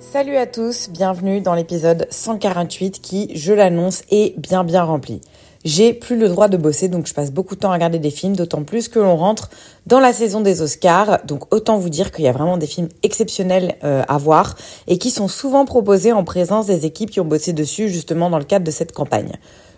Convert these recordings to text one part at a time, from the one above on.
Salut à tous, bienvenue dans l'épisode 148 qui, je l'annonce, est bien bien rempli. J'ai plus le droit de bosser, donc je passe beaucoup de temps à regarder des films, d'autant plus que l'on rentre dans la saison des Oscars. Donc autant vous dire qu'il y a vraiment des films exceptionnels euh, à voir et qui sont souvent proposés en présence des équipes qui ont bossé dessus justement dans le cadre de cette campagne.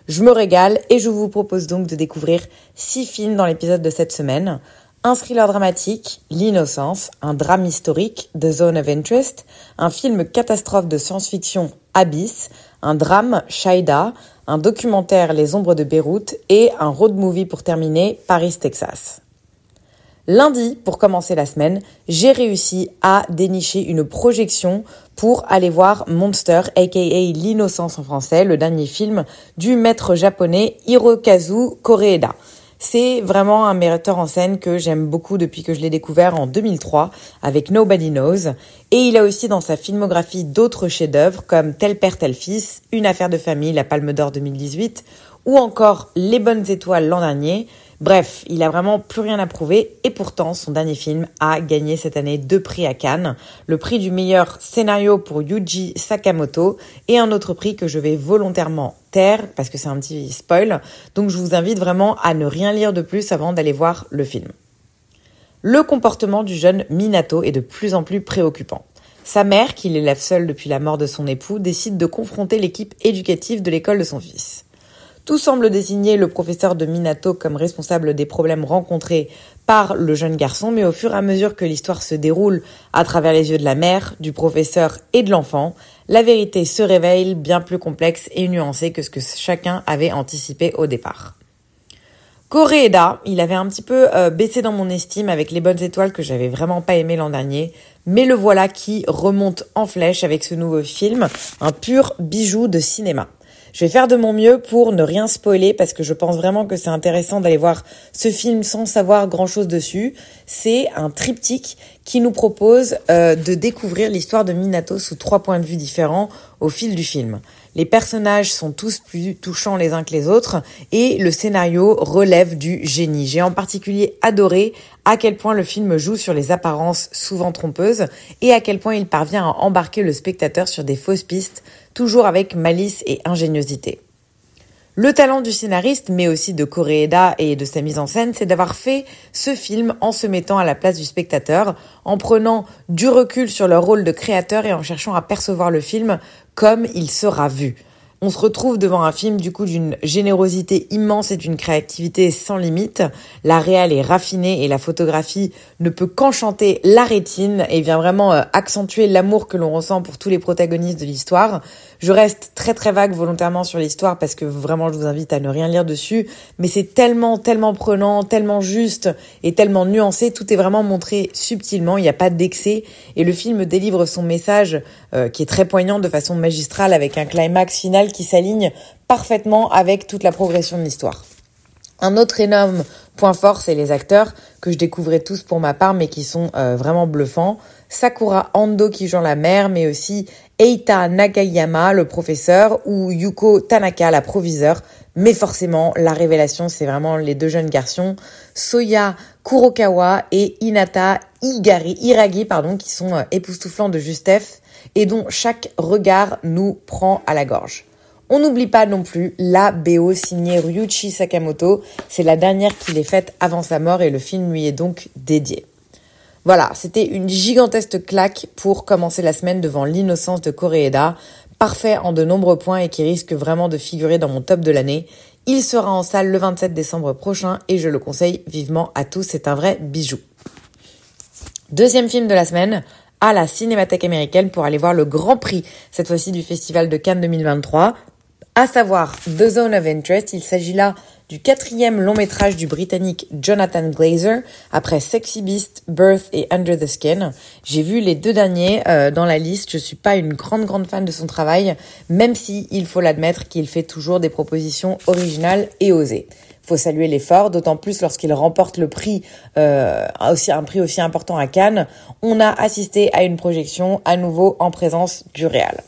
Je me régale et je vous propose donc de découvrir six films dans l'épisode de cette semaine. Un thriller dramatique, L'innocence, un drame historique, The Zone of Interest, un film catastrophe de science-fiction, Abyss, un drame, Shaida, un documentaire, Les ombres de Beyrouth, et un road movie pour terminer, Paris, Texas. Lundi, pour commencer la semaine, j'ai réussi à dénicher une projection pour aller voir Monster, aka L'innocence en français, le dernier film du maître japonais Hirokazu Koreeda. C'est vraiment un metteur en scène que j'aime beaucoup depuis que je l'ai découvert en 2003 avec Nobody Knows. Et il a aussi dans sa filmographie d'autres chefs-d'œuvre comme Tel père, tel fils, Une affaire de famille, la Palme d'Or 2018, ou encore Les bonnes étoiles l'an dernier. Bref, il a vraiment plus rien à prouver et pourtant son dernier film a gagné cette année deux prix à Cannes, le prix du meilleur scénario pour Yuji Sakamoto et un autre prix que je vais volontairement taire parce que c'est un petit spoil. Donc je vous invite vraiment à ne rien lire de plus avant d'aller voir le film. Le comportement du jeune Minato est de plus en plus préoccupant. Sa mère, qui l'élève seule depuis la mort de son époux, décide de confronter l'équipe éducative de l'école de son fils. Tout semble désigner le professeur de Minato comme responsable des problèmes rencontrés par le jeune garçon, mais au fur et à mesure que l'histoire se déroule à travers les yeux de la mère, du professeur et de l'enfant, la vérité se révèle bien plus complexe et nuancée que ce que chacun avait anticipé au départ. Koreeda, il avait un petit peu euh, baissé dans mon estime avec les bonnes étoiles que j'avais vraiment pas aimé l'an dernier, mais le voilà qui remonte en flèche avec ce nouveau film, un pur bijou de cinéma. Je vais faire de mon mieux pour ne rien spoiler parce que je pense vraiment que c'est intéressant d'aller voir ce film sans savoir grand chose dessus. C'est un triptyque qui nous propose euh, de découvrir l'histoire de Minato sous trois points de vue différents au fil du film. Les personnages sont tous plus touchants les uns que les autres et le scénario relève du génie. J'ai en particulier adoré à quel point le film joue sur les apparences souvent trompeuses et à quel point il parvient à embarquer le spectateur sur des fausses pistes, toujours avec malice et ingéniosité. Le talent du scénariste, mais aussi de Koreeda et de sa mise en scène, c'est d'avoir fait ce film en se mettant à la place du spectateur, en prenant du recul sur leur rôle de créateur et en cherchant à percevoir le film comme il sera vu. On se retrouve devant un film du coup d'une générosité immense et d'une créativité sans limite. La réelle est raffinée et la photographie ne peut qu'enchanter la rétine et vient vraiment euh, accentuer l'amour que l'on ressent pour tous les protagonistes de l'histoire. Je reste très très vague volontairement sur l'histoire parce que vraiment je vous invite à ne rien lire dessus, mais c'est tellement tellement prenant, tellement juste et tellement nuancé, tout est vraiment montré subtilement, il n'y a pas d'excès. Et le film délivre son message euh, qui est très poignant de façon magistrale avec un climax final qui s'aligne parfaitement avec toute la progression de l'histoire. Un autre énorme point fort, c'est les acteurs que je découvrais tous pour ma part, mais qui sont euh, vraiment bluffants. Sakura Ando qui joue la mère, mais aussi Eita Nagayama, le professeur, ou Yuko Tanaka, la proviseure. Mais forcément, la révélation, c'est vraiment les deux jeunes garçons, Soya Kurokawa et Inata Igari, Iragi, pardon, qui sont euh, époustouflants de justesse et dont chaque regard nous prend à la gorge. On n'oublie pas non plus la BO signée Ryuichi Sakamoto. C'est la dernière qu'il ait faite avant sa mort et le film lui est donc dédié. Voilà, c'était une gigantesque claque pour commencer la semaine devant l'innocence de Koreeda, parfait en de nombreux points et qui risque vraiment de figurer dans mon top de l'année. Il sera en salle le 27 décembre prochain et je le conseille vivement à tous, c'est un vrai bijou. Deuxième film de la semaine, à la Cinémathèque américaine pour aller voir le Grand Prix, cette fois-ci du Festival de Cannes 2023, à savoir The Zone of Interest. Il s'agit là du quatrième long métrage du Britannique Jonathan Glazer, après Sexy Beast, Birth et Under the Skin. J'ai vu les deux derniers euh, dans la liste. Je suis pas une grande grande fan de son travail, même si il faut l'admettre qu'il fait toujours des propositions originales et osées faut saluer l'effort, d'autant plus lorsqu'il remporte le prix, euh, aussi un prix aussi important à Cannes. On a assisté à une projection à nouveau en présence du Réal.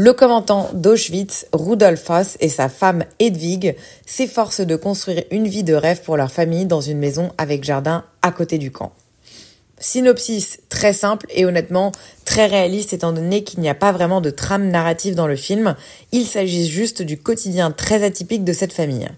Le commandant d'Auschwitz, Rudolf Haas, et sa femme Hedwig s'efforcent de construire une vie de rêve pour leur famille dans une maison avec jardin à côté du camp. Synopsis très simple et honnêtement très réaliste étant donné qu'il n'y a pas vraiment de trame narrative dans le film, il s'agit juste du quotidien très atypique de cette famille.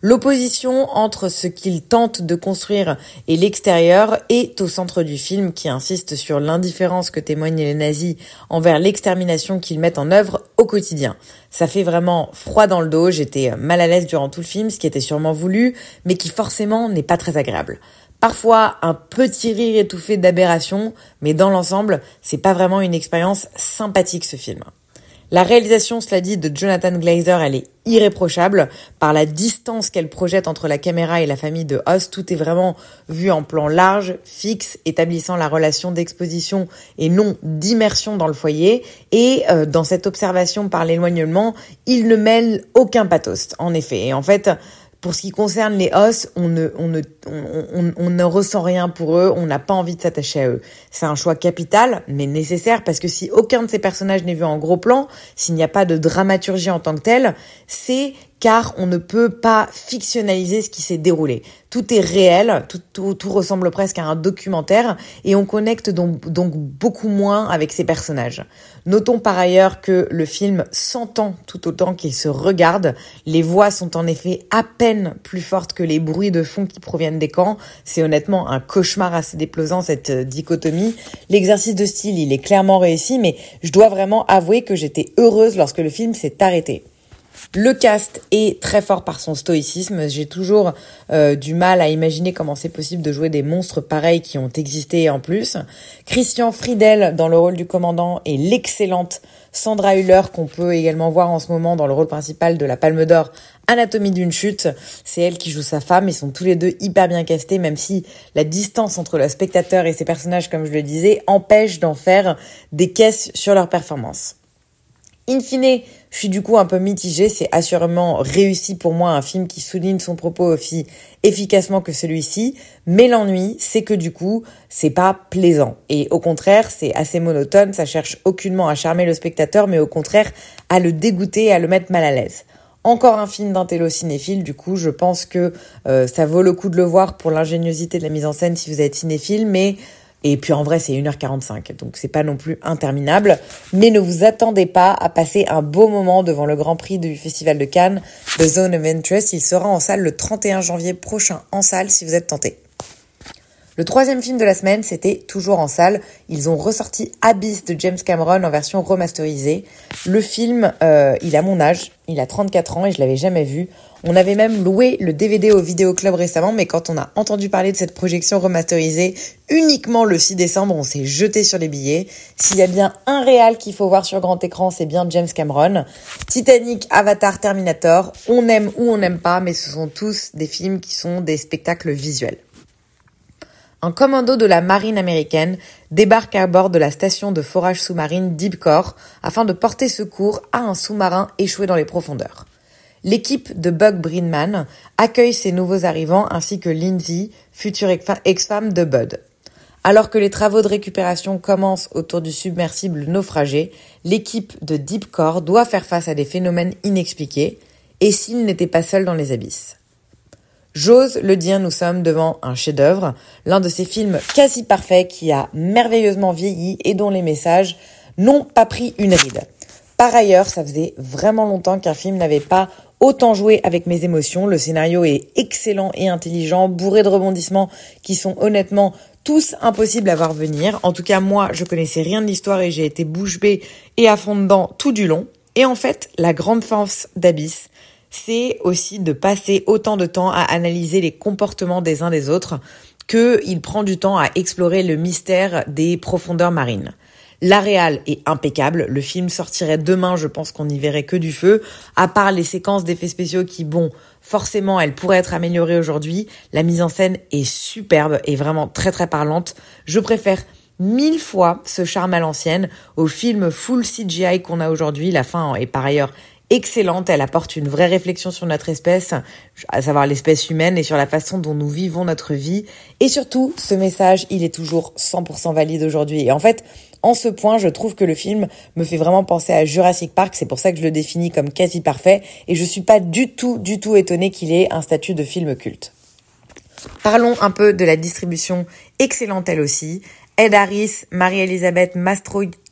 L'opposition entre ce qu'il tente de construire et l'extérieur est au centre du film qui insiste sur l'indifférence que témoignent les nazis envers l'extermination qu'ils mettent en œuvre au quotidien. Ça fait vraiment froid dans le dos, j'étais mal à l'aise durant tout le film, ce qui était sûrement voulu, mais qui forcément n'est pas très agréable. Parfois un petit rire étouffé d'aberration, mais dans l'ensemble, c'est pas vraiment une expérience sympathique ce film. La réalisation, cela dit, de Jonathan Glazer, elle est irréprochable par la distance qu'elle projette entre la caméra et la famille de Hoss. Tout est vraiment vu en plan large, fixe, établissant la relation d'exposition et non d'immersion dans le foyer. Et euh, dans cette observation par l'éloignement, il ne mêle aucun pathos, en effet. Et en fait, pour ce qui concerne les os, on ne, ressent rien pour eux, on n'a pas envie de s'attacher à eux. C'est un choix capital, mais nécessaire, parce que si aucun de ces personnages n'est vu en gros plan, s'il n'y a pas de dramaturgie en tant que telle, c'est car on ne peut pas fictionnaliser ce qui s'est déroulé. Tout est réel, tout, ressemble presque à un documentaire et on connecte donc, donc beaucoup moins avec ces personnages. Notons par ailleurs que le film s'entend tout autant qu'il se regarde. Les voix sont en effet à peine plus fortes que les bruits de fond qui proviennent des camps. C'est honnêtement un cauchemar assez déplaisant cette dichotomie. L'exercice de style, il est clairement réussi, mais je dois vraiment avouer que j'étais heureuse lorsque le film s'est arrêté. Le cast est très fort par son stoïcisme. J'ai toujours euh, du mal à imaginer comment c'est possible de jouer des monstres pareils qui ont existé en plus. Christian Friedel dans le rôle du commandant et l'excellente Sandra Hüller qu'on peut également voir en ce moment dans le rôle principal de la Palme d'Or Anatomie d'une chute. C'est elle qui joue sa femme. Ils sont tous les deux hyper bien castés, même si la distance entre le spectateur et ses personnages, comme je le disais, empêche d'en faire des caisses sur leur performance. In fine, je suis du coup un peu mitigée. C'est assurément réussi pour moi un film qui souligne son propos aussi efficacement que celui-ci. Mais l'ennui, c'est que du coup, c'est pas plaisant. Et au contraire, c'est assez monotone. Ça cherche aucunement à charmer le spectateur, mais au contraire à le dégoûter à le mettre mal à l'aise. Encore un film d'un cinéphile, du coup, je pense que euh, ça vaut le coup de le voir pour l'ingéniosité de la mise en scène si vous êtes cinéphile, mais et puis en vrai, c'est 1h45, donc c'est pas non plus interminable. Mais ne vous attendez pas à passer un beau moment devant le Grand Prix du Festival de Cannes, The Zone of Interest. Il sera en salle le 31 janvier prochain, en salle si vous êtes tenté. Le troisième film de la semaine, c'était toujours en salle. Ils ont ressorti Abyss de James Cameron en version remasterisée. Le film, euh, il a mon âge, il a 34 ans et je l'avais jamais vu. On avait même loué le DVD au Vidéo Club récemment, mais quand on a entendu parler de cette projection remasterisée uniquement le 6 décembre, on s'est jeté sur les billets. S'il y a bien un réal qu'il faut voir sur grand écran, c'est bien James Cameron. Titanic, Avatar, Terminator, on aime ou on n'aime pas, mais ce sont tous des films qui sont des spectacles visuels un commando de la marine américaine débarque à bord de la station de forage sous-marine Deepcore afin de porter secours à un sous-marin échoué dans les profondeurs. L'équipe de Bug Brinman accueille ces nouveaux arrivants ainsi que Lindsay, future ex-femme de Bud. Alors que les travaux de récupération commencent autour du submersible naufragé, l'équipe de Deepcore doit faire face à des phénomènes inexpliqués, et s'ils n'étaient pas seuls dans les abysses. J'ose le dire, nous sommes devant un chef-d'œuvre, l'un de ces films quasi parfaits qui a merveilleusement vieilli et dont les messages n'ont pas pris une ride. Par ailleurs, ça faisait vraiment longtemps qu'un film n'avait pas autant joué avec mes émotions. Le scénario est excellent et intelligent, bourré de rebondissements qui sont honnêtement tous impossibles à voir venir. En tout cas, moi, je connaissais rien de l'histoire et j'ai été bouche bée et à fond dedans tout du long. Et en fait, la grande force d'Abyss, c'est aussi de passer autant de temps à analyser les comportements des uns des autres qu'il prend du temps à explorer le mystère des profondeurs marines. La réal est impeccable. Le film sortirait demain, je pense qu'on n'y verrait que du feu. À part les séquences d'effets spéciaux qui, bon, forcément, elles pourraient être améliorées aujourd'hui. La mise en scène est superbe et vraiment très très parlante. Je préfère mille fois ce charme à l'ancienne au film full CGI qu'on a aujourd'hui. La fin est par ailleurs excellente. Elle apporte une vraie réflexion sur notre espèce, à savoir l'espèce humaine et sur la façon dont nous vivons notre vie. Et surtout, ce message, il est toujours 100% valide aujourd'hui. Et en fait, en ce point, je trouve que le film me fait vraiment penser à Jurassic Park. C'est pour ça que je le définis comme quasi parfait. Et je suis pas du tout, du tout étonnée qu'il ait un statut de film culte. Parlons un peu de la distribution excellente elle aussi. Ed Harris, Marie-Elisabeth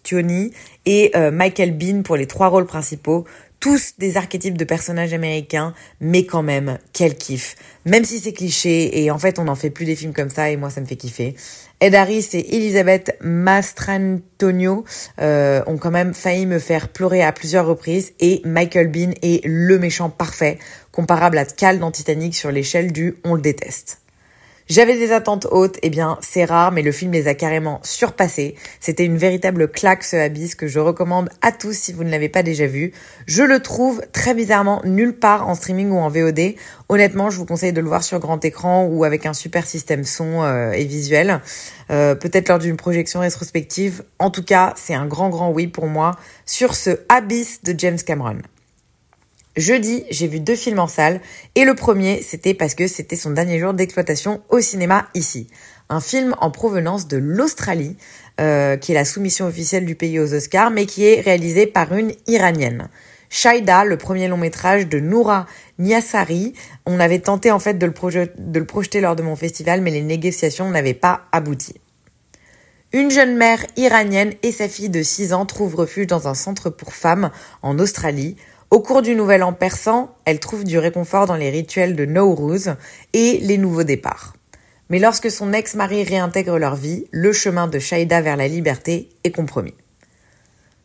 Mastroianni et euh, Michael Bean pour les trois rôles principaux tous des archétypes de personnages américains, mais quand même, quel kiff. Même si c'est cliché, et en fait on n'en fait plus des films comme ça, et moi ça me fait kiffer. Ed Harris et Elisabeth Mastrantonio euh, ont quand même failli me faire pleurer à plusieurs reprises, et Michael Bean est le méchant parfait, comparable à Cal dans Titanic sur l'échelle du on le déteste. J'avais des attentes hautes, eh bien c'est rare, mais le film les a carrément surpassées. C'était une véritable claque ce Abyss que je recommande à tous si vous ne l'avez pas déjà vu. Je le trouve très bizarrement nulle part en streaming ou en VOD. Honnêtement, je vous conseille de le voir sur grand écran ou avec un super système son euh, et visuel. Euh, peut-être lors d'une projection rétrospective. En tout cas, c'est un grand grand oui pour moi sur ce Abyss de James Cameron. Jeudi, j'ai vu deux films en salle et le premier, c'était parce que c'était son dernier jour d'exploitation au cinéma ici. Un film en provenance de l'Australie, euh, qui est la soumission officielle du pays aux Oscars, mais qui est réalisé par une Iranienne. Shaida, le premier long métrage de Noura Niassari. On avait tenté en fait de le, de le projeter lors de mon festival, mais les négociations n'avaient pas abouti. Une jeune mère iranienne et sa fille de 6 ans trouvent refuge dans un centre pour femmes en Australie. Au cours du nouvel an persan, elle trouve du réconfort dans les rituels de Nowruz et les nouveaux départs. Mais lorsque son ex-mari réintègre leur vie, le chemin de Shaida vers la liberté est compromis.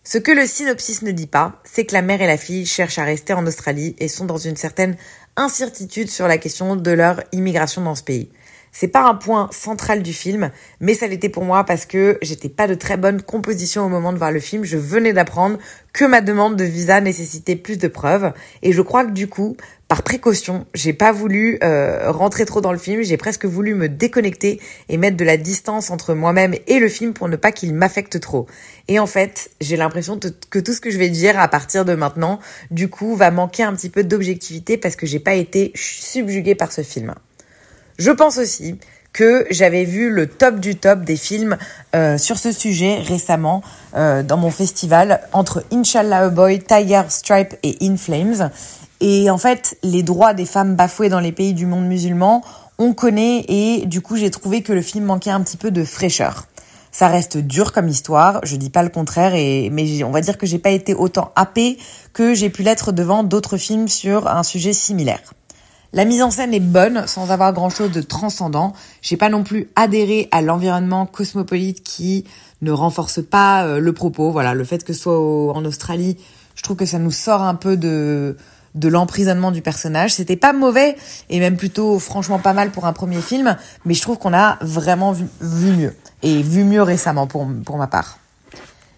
Ce que le synopsis ne dit pas, c'est que la mère et la fille cherchent à rester en Australie et sont dans une certaine incertitude sur la question de leur immigration dans ce pays. C'est pas un point central du film, mais ça l'était pour moi parce que j'étais pas de très bonne composition au moment de voir le film. Je venais d'apprendre que ma demande de visa nécessitait plus de preuves et je crois que du coup, par précaution, j'ai pas voulu euh, rentrer trop dans le film. J'ai presque voulu me déconnecter et mettre de la distance entre moi-même et le film pour ne pas qu'il m'affecte trop. Et en fait, j'ai l'impression que tout ce que je vais dire à partir de maintenant, du coup, va manquer un petit peu d'objectivité parce que j'ai pas été subjuguée par ce film. Je pense aussi que j'avais vu le top du top des films euh, sur ce sujet récemment euh, dans mon festival entre Inshallah a Boy, Tiger Stripe et In Flames. Et en fait, les droits des femmes bafoués dans les pays du monde musulman, on connaît et du coup j'ai trouvé que le film manquait un petit peu de fraîcheur. Ça reste dur comme histoire, je dis pas le contraire, et, mais on va dire que j'ai pas été autant happée que j'ai pu l'être devant d'autres films sur un sujet similaire. La mise en scène est bonne sans avoir grand chose de transcendant. J'ai pas non plus adhéré à l'environnement cosmopolite qui ne renforce pas euh, le propos. Voilà, le fait que ce soit en Australie, je trouve que ça nous sort un peu de de l'emprisonnement du personnage. C'était pas mauvais et même plutôt franchement pas mal pour un premier film, mais je trouve qu'on a vraiment vu, vu mieux et vu mieux récemment pour pour ma part.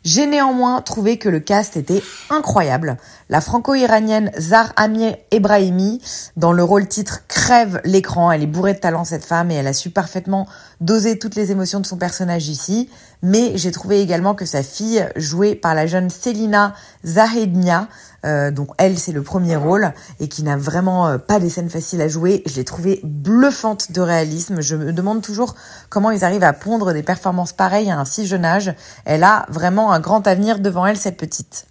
J'ai néanmoins trouvé que le cast était incroyable. La franco-iranienne Zar Amir Ebrahimi, dans le rôle titre, crève l'écran. Elle est bourrée de talent, cette femme, et elle a su parfaitement doser toutes les émotions de son personnage ici. Mais j'ai trouvé également que sa fille, jouée par la jeune Selina Zahednia, euh, donc elle c'est le premier rôle et qui n'a vraiment euh, pas des scènes faciles à jouer. Je l'ai trouvée bluffante de réalisme. Je me demande toujours comment ils arrivent à pondre des performances pareilles à un si jeune âge. Elle a vraiment un grand avenir devant elle cette petite.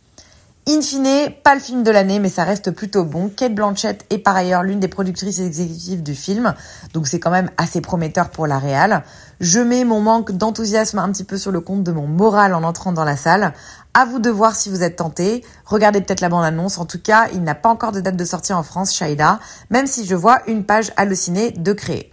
In fine, pas le film de l'année, mais ça reste plutôt bon. Kate Blanchett est par ailleurs l'une des productrices exécutives du film, donc c'est quand même assez prometteur pour la réal. Je mets mon manque d'enthousiasme un petit peu sur le compte de mon moral en entrant dans la salle. À vous de voir si vous êtes tenté. Regardez peut-être la bande-annonce. En tout cas, il n'a pas encore de date de sortie en France, Shaida, même si je vois une page hallucinée de créer.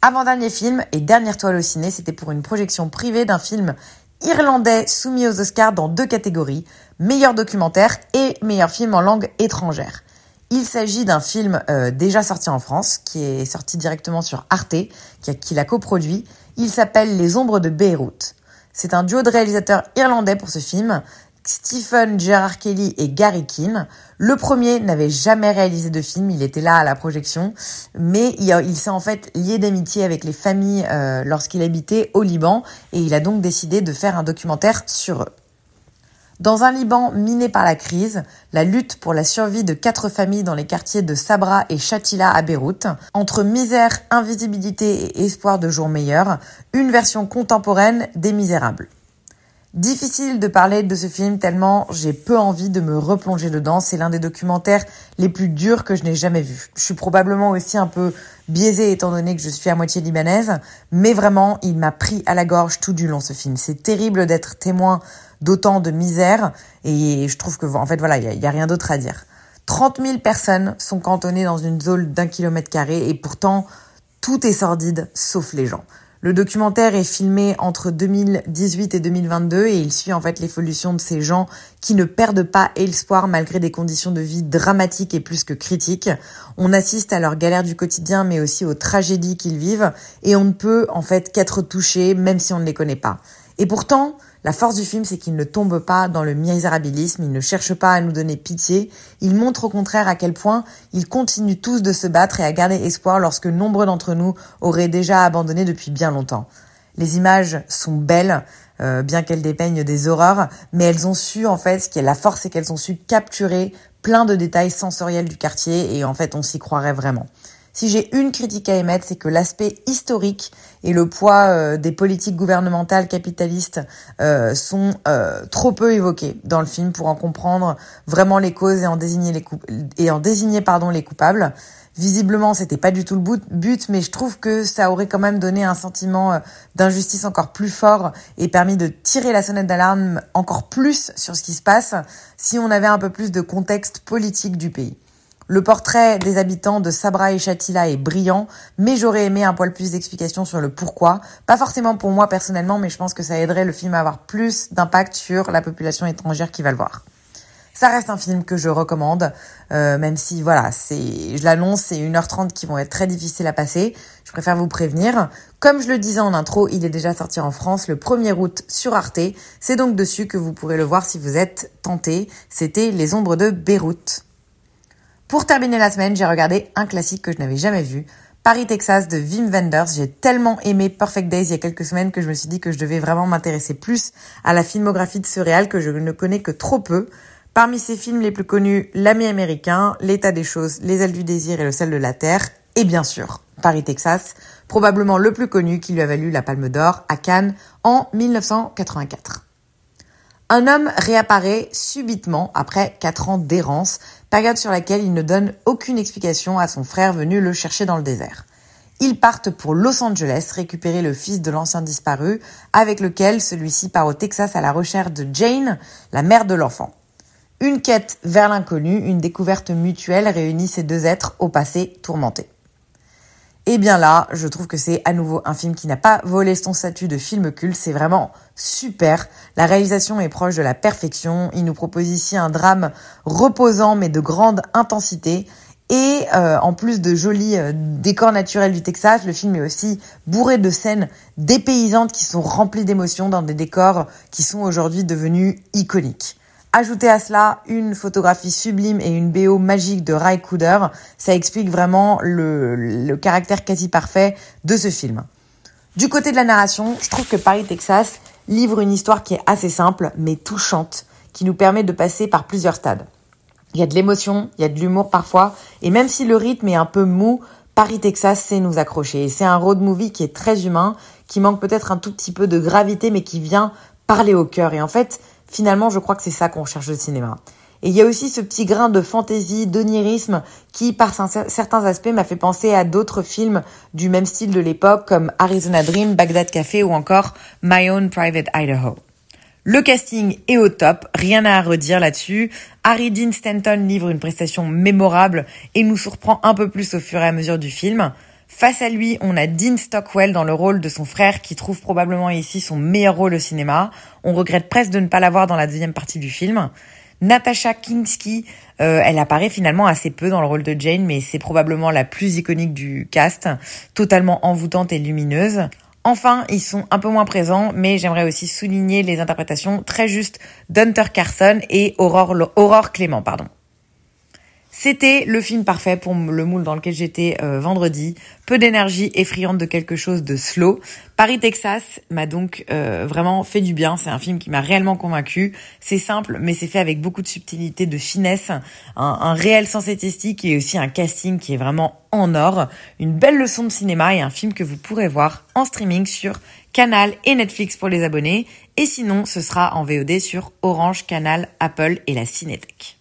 Avant-dernier film et dernière toile au ciné, c'était pour une projection privée d'un film irlandais soumis aux Oscars dans deux catégories, meilleur documentaire et meilleur film en langue étrangère. Il s'agit d'un film euh, déjà sorti en France, qui est sorti directement sur Arte, qui, qui l'a coproduit. Il s'appelle Les ombres de Beyrouth. C'est un duo de réalisateurs irlandais pour ce film, Stephen Gerard Kelly et Gary Keane. Le premier n'avait jamais réalisé de film, il était là à la projection, mais il, s'est en fait lié d'amitié avec les familles euh, lorsqu'il habitait au Liban et il a donc décidé de faire un documentaire sur eux. Dans un Liban miné par la crise, la lutte pour la survie de quatre familles dans les quartiers de Sabra et Shatila à Beyrouth, entre misère, invisibilité et espoir de jours meilleurs, une version contemporaine des Misérables. Difficile de parler de ce film tellement j'ai peu envie de me replonger dedans. C'est l'un des documentaires les plus durs que je n'ai jamais vu. Je suis probablement aussi un peu biaisée étant donné que je suis à moitié libanaise, mais vraiment, il m'a pris à la gorge tout du long ce film. C'est terrible d'être témoin d'autant de misère et je trouve que, en fait, voilà, il n'y a, rien d'autre à dire. 30 000 personnes sont cantonnées dans une zone d'un kilomètre carré et pourtant, tout est sordide sauf les gens. Le documentaire est filmé entre 2018 et 2022 et il suit en fait l'évolution de ces gens qui ne perdent pas espoir malgré des conditions de vie dramatiques et plus que critiques. On assiste à leurs galères du quotidien mais aussi aux tragédies qu'ils vivent et on ne peut en fait qu'être touché même si on ne les connaît pas. Et pourtant, la force du film, c'est qu'il ne tombe pas dans le misérabilisme, il ne cherche pas à nous donner pitié, il montre au contraire à quel point ils continuent tous de se battre et à garder espoir lorsque nombreux d'entre nous auraient déjà abandonné depuis bien longtemps. Les images sont belles, euh, bien qu'elles dépeignent des horreurs, mais elles ont su, en fait, ce qui est la force, c'est qu'elles ont su capturer plein de détails sensoriels du quartier et en fait, on s'y croirait vraiment. Si j'ai une critique à émettre, c'est que l'aspect historique et le poids euh, des politiques gouvernementales capitalistes euh, sont euh, trop peu évoqués dans le film pour en comprendre vraiment les causes et en désigner les les coupables. Visiblement, c'était pas du tout le but, mais je trouve que ça aurait quand même donné un sentiment d'injustice encore plus fort et permis de tirer la sonnette d'alarme encore plus sur ce qui se passe si on avait un peu plus de contexte politique du pays. Le portrait des habitants de Sabra et Chatila est brillant, mais j'aurais aimé un poil plus d'explications sur le pourquoi. Pas forcément pour moi personnellement, mais je pense que ça aiderait le film à avoir plus d'impact sur la population étrangère qui va le voir. Ça reste un film que je recommande, euh, même si voilà, c'est, je l'annonce, c'est 1h30 qui vont être très difficiles à passer. Je préfère vous prévenir. Comme je le disais en intro, il est déjà sorti en France le 1er août sur Arte. C'est donc dessus que vous pourrez le voir si vous êtes tenté. C'était Les Ombres de Beyrouth. Pour terminer la semaine, j'ai regardé un classique que je n'avais jamais vu, Paris, Texas de Wim Wenders. J'ai tellement aimé Perfect Days il y a quelques semaines que je me suis dit que je devais vraiment m'intéresser plus à la filmographie de ce réal que je ne connais que trop peu. Parmi ses films les plus connus, L'ami américain, L'état des choses, Les ailes du désir et le sel de la terre, et bien sûr, Paris, Texas, probablement le plus connu qui lui a valu la Palme d'Or à Cannes en 1984. Un homme réapparaît subitement après quatre ans d'errance, période sur laquelle il ne donne aucune explication à son frère venu le chercher dans le désert. Ils partent pour Los Angeles récupérer le fils de l'ancien disparu, avec lequel celui-ci part au Texas à la recherche de Jane, la mère de l'enfant. Une quête vers l'inconnu, une découverte mutuelle réunit ces deux êtres au passé tourmenté. Et bien là, je trouve que c'est à nouveau un film qui n'a pas volé son statut de film culte, c'est vraiment super. La réalisation est proche de la perfection, il nous propose ici un drame reposant mais de grande intensité. Et euh, en plus de jolis euh, décors naturels du Texas, le film est aussi bourré de scènes dépaysantes qui sont remplies d'émotions dans des décors qui sont aujourd'hui devenus iconiques. Ajoutez à cela une photographie sublime et une BO magique de Ray Cooder, ça explique vraiment le, caractère quasi parfait de ce film. Du côté de la narration, je trouve que Paris, Texas livre une histoire qui est assez simple mais touchante, qui nous permet de passer par plusieurs stades. Il y a de l'émotion, il y a de l'humour parfois, et même si le rythme est un peu mou, Paris, Texas sait nous accrocher. Et c'est un road movie qui est très humain, qui manque peut-être un tout petit peu de gravité, mais qui vient parler au cœur. Et en fait, Finalement, je crois que c'est ça qu'on cherche au cinéma. Et il y a aussi ce petit grain de fantaisie, d'onirisme qui, par certains aspects, m'a fait penser à d'autres films du même style de l'époque, comme Arizona Dream, Baghdad Café ou encore My Own Private Idaho. Le casting est au top, rien à redire là-dessus. Harry Dean Stanton livre une prestation mémorable et nous surprend un peu plus au fur et à mesure du film. Face à lui, on a Dean Stockwell dans le rôle de son frère qui trouve probablement ici son meilleur rôle au cinéma. On regrette presque de ne pas l'avoir dans la deuxième partie du film. Natasha Kinski, euh, elle apparaît finalement assez peu dans le rôle de Jane, mais c'est probablement la plus iconique du cast, totalement envoûtante et lumineuse. Enfin, ils sont un peu moins présents, mais j'aimerais aussi souligner les interprétations très justes d'Hunter Carson et Aurore, Aurore Clément, pardon. C'était le film parfait pour le moule dans lequel j'étais euh, vendredi. Peu d'énergie, effrayante de quelque chose de slow. Paris, Texas m'a donc euh, vraiment fait du bien. C'est un film qui m'a réellement convaincu. C'est simple, mais c'est fait avec beaucoup de subtilité, de finesse, un, un, réel sens esthétique et aussi un casting qui est vraiment en or. Une belle leçon de cinéma et un film que vous pourrez voir en streaming sur Canal et Netflix pour les abonnés. Et sinon, ce sera en VOD sur Orange, Canal, Apple et la Cinétech.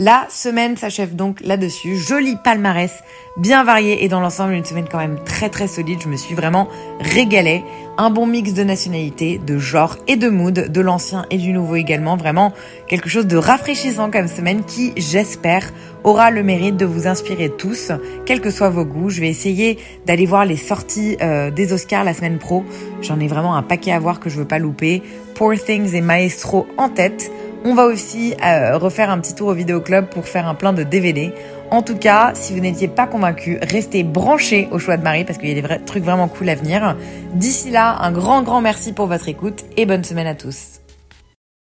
La semaine s'achève donc là-dessus. Joli palmarès, bien varié et dans l'ensemble une semaine quand même très très solide. Je me suis vraiment régalée. Un bon mix de nationalités, de genre et de mood, de l'ancien et du nouveau également. Vraiment quelque chose de rafraîchissant comme semaine qui, j'espère, aura le mérite de vous inspirer tous, quels que soient vos goûts. Je vais essayer d'aller voir les sorties euh, des Oscars la semaine pro. J'en ai vraiment un paquet à voir que je veux pas louper. Poor Things et Maestro en tête. On va aussi euh, refaire un petit tour au vidéo club pour faire un plein de DVD. En tout cas, si vous n'étiez pas convaincu, restez branchés au choix de Marie parce qu'il y a des vrais trucs vraiment cool à venir. D'ici là, un grand grand merci pour votre écoute et bonne semaine à tous.